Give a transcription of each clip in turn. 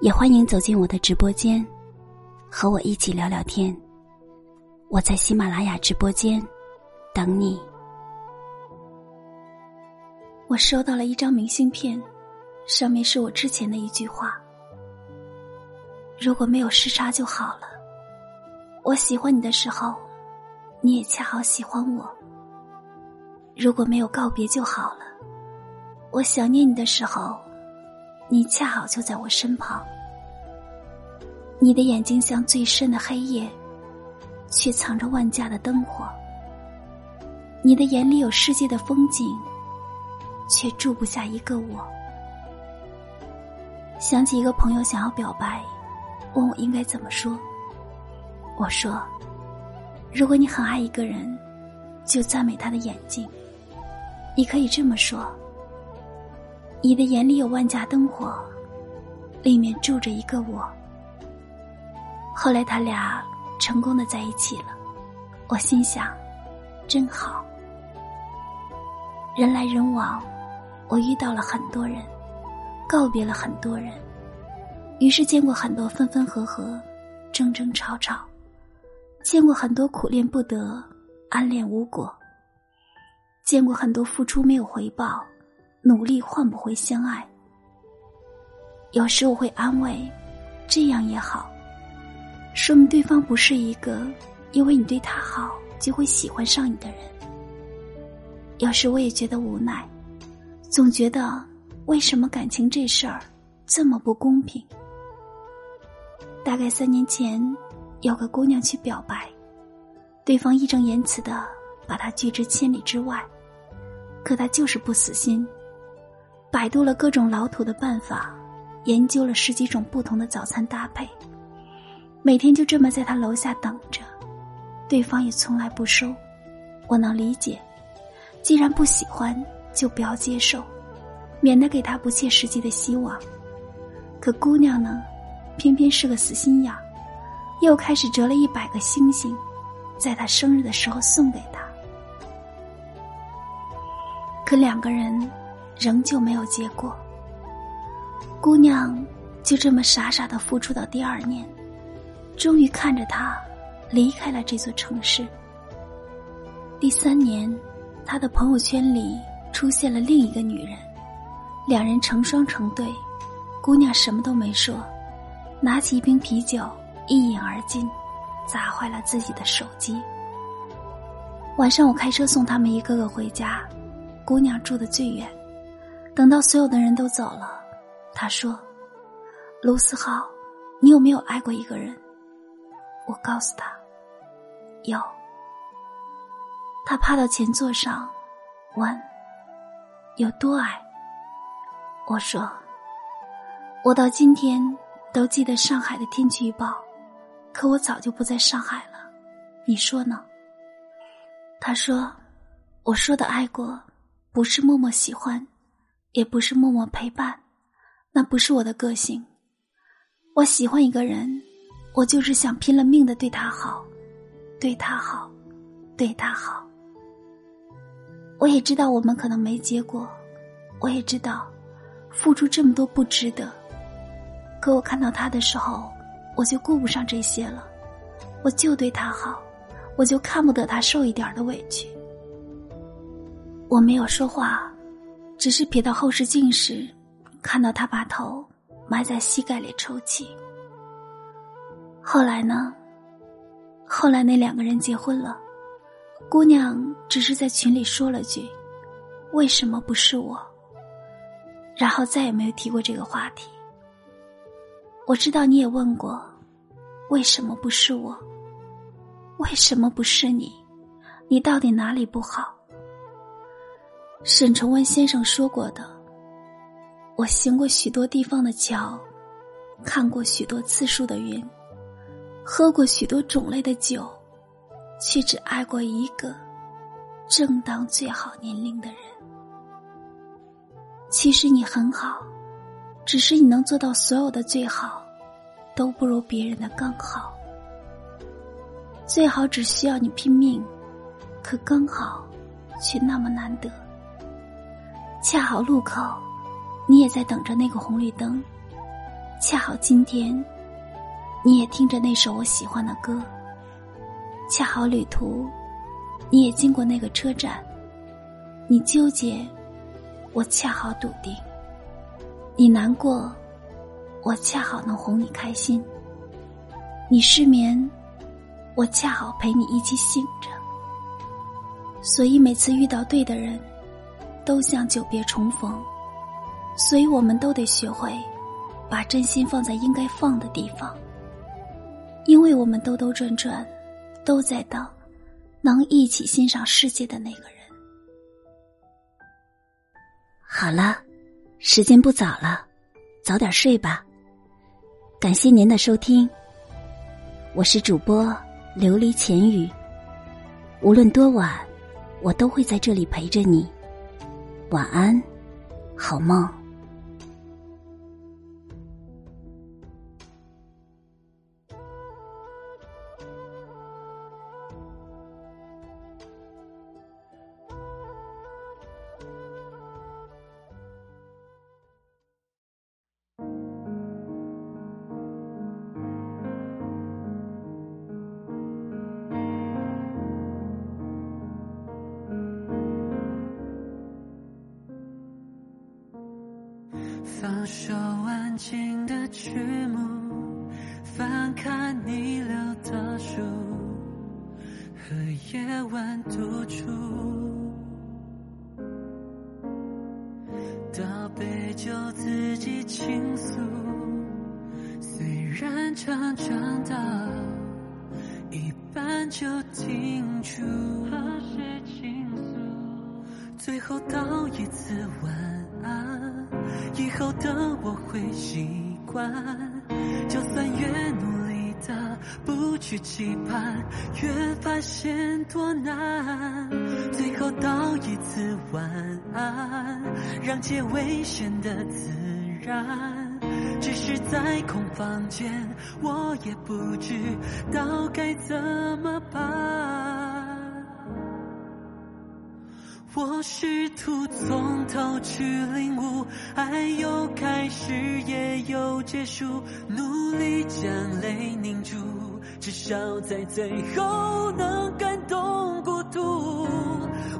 也欢迎走进我的直播间，和我一起聊聊天。我在喜马拉雅直播间等你。我收到了一张明信片，上面是我之前的一句话：“如果没有时差就好了。”我喜欢你的时候，你也恰好喜欢我。如果没有告别就好了。我想念你的时候。你恰好就在我身旁，你的眼睛像最深的黑夜，却藏着万家的灯火。你的眼里有世界的风景，却住不下一个我。想起一个朋友想要表白，问我应该怎么说。我说：如果你很爱一个人，就赞美他的眼睛。你可以这么说。你的眼里有万家灯火，里面住着一个我。后来他俩成功的在一起了，我心想，真好。人来人往，我遇到了很多人，告别了很多人，于是见过很多分分合合，争争吵吵，见过很多苦恋不得，暗恋无果，见过很多付出没有回报。努力换不回相爱。有时我会安慰，这样也好，说明对方不是一个因为你对他好就会喜欢上你的人。有时我也觉得无奈，总觉得为什么感情这事儿这么不公平？大概三年前，有个姑娘去表白，对方义正言辞的把她拒之千里之外，可她就是不死心。百度了各种老土的办法，研究了十几种不同的早餐搭配，每天就这么在他楼下等着，对方也从来不收。我能理解，既然不喜欢，就不要接受，免得给他不切实际的希望。可姑娘呢，偏偏是个死心眼，又开始折了一百个星星，在他生日的时候送给他。可两个人。仍旧没有结果，姑娘就这么傻傻的付出到第二年，终于看着他离开了这座城市。第三年，他的朋友圈里出现了另一个女人，两人成双成对，姑娘什么都没说，拿起一瓶啤酒一饮而尽，砸坏了自己的手机。晚上我开车送他们一个个回家，姑娘住的最远。等到所有的人都走了，他说：“卢思浩，你有没有爱过一个人？”我告诉他：“有。”他趴到前座上，问：“有多爱？”我说：“我到今天都记得上海的天气预报，可我早就不在上海了。你说呢？”他说：“我说的爱过，不是默默喜欢。”也不是默默陪伴，那不是我的个性。我喜欢一个人，我就是想拼了命的对他好，对他好，对他好。我也知道我们可能没结果，我也知道付出这么多不值得。可我看到他的时候，我就顾不上这些了，我就对他好，我就看不得他受一点的委屈。我没有说话。只是瞥到后视镜时，看到他把头埋在膝盖里抽泣。后来呢？后来那两个人结婚了，姑娘只是在群里说了句：“为什么不是我？”然后再也没有提过这个话题。我知道你也问过，为什么不是我？为什么不是你？你到底哪里不好？沈从文先生说过的：“我行过许多地方的桥，看过许多次数的云，喝过许多种类的酒，却只爱过一个正当最好年龄的人。其实你很好，只是你能做到所有的最好，都不如别人的刚好。最好只需要你拼命，可刚好却那么难得。恰好路口，你也在等着那个红绿灯；恰好今天，你也听着那首我喜欢的歌；恰好旅途，你也经过那个车站。你纠结。我恰好笃定，你难过，我恰好能哄你开心；你失眠，我恰好陪你一起醒着。所以每次遇到对的人，都像久别重逢。所以我们都得学会，把真心放在应该放的地方。因为我们兜兜转转，都在等能一起欣赏世界的那个人。好了，时间不早了，早点睡吧。感谢您的收听，我是主播琉璃浅语。无论多晚，我都会在这里陪着你。晚安，好梦。首安静的曲目，翻看你留的书，和夜晚独处，倒杯酒自己倾诉。虽然常常到一半就停住，和谁倾诉？最后道一次晚安。以后的我会习惯，就算越努力的不去期盼，越发现多难。最后道一次晚安，让结尾显得自然。只是在空房间，我也不知道该怎么办。我试图从头去领悟，爱有开始也有结束，努力将泪凝住，至少在最后能感动孤独。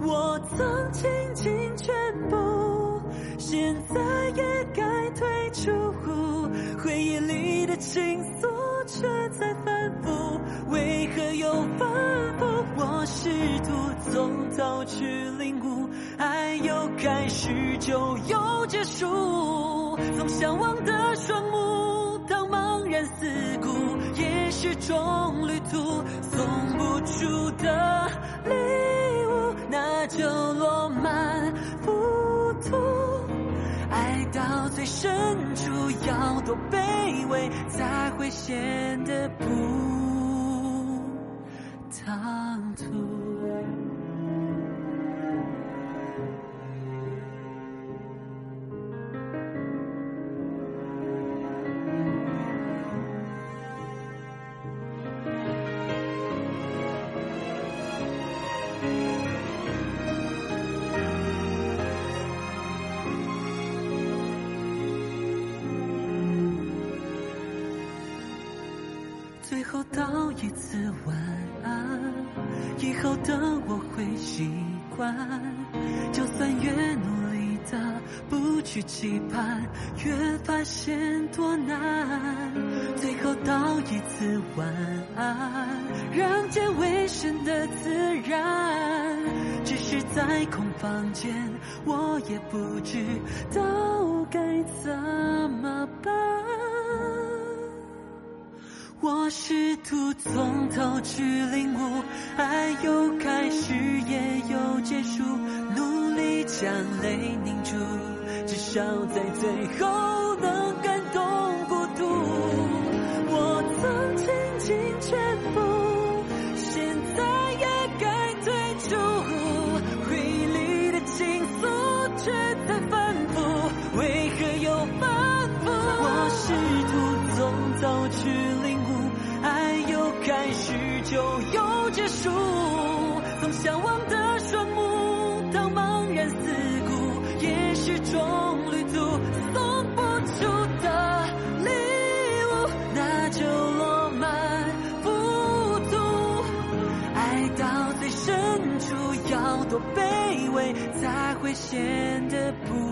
我曾倾尽全部，现在也该退出，回忆里的情愫却在反复，为何又反复？我试图从头去领悟，爱有开始就有结束。从向往的双目到茫然四顾，也是种旅途。送不出的礼物，那就落满浮屠。爱到最深处，要多卑微，才会显得不。唐突。最后道一次晚安，以后的我会习惯。就算越努力的不去期盼，越发现多难。最后道一次晚安，让结尾显得自然。只是在空房间，我也不知道该怎么办。我试图从头去领悟，爱有开始也有结束，努力将泪凝住，至少在最后就有结束，从向往的双目到茫然四顾，也是种旅途，送不出的礼物，那就落满浮屠。爱到最深处，要多卑微才会显得不。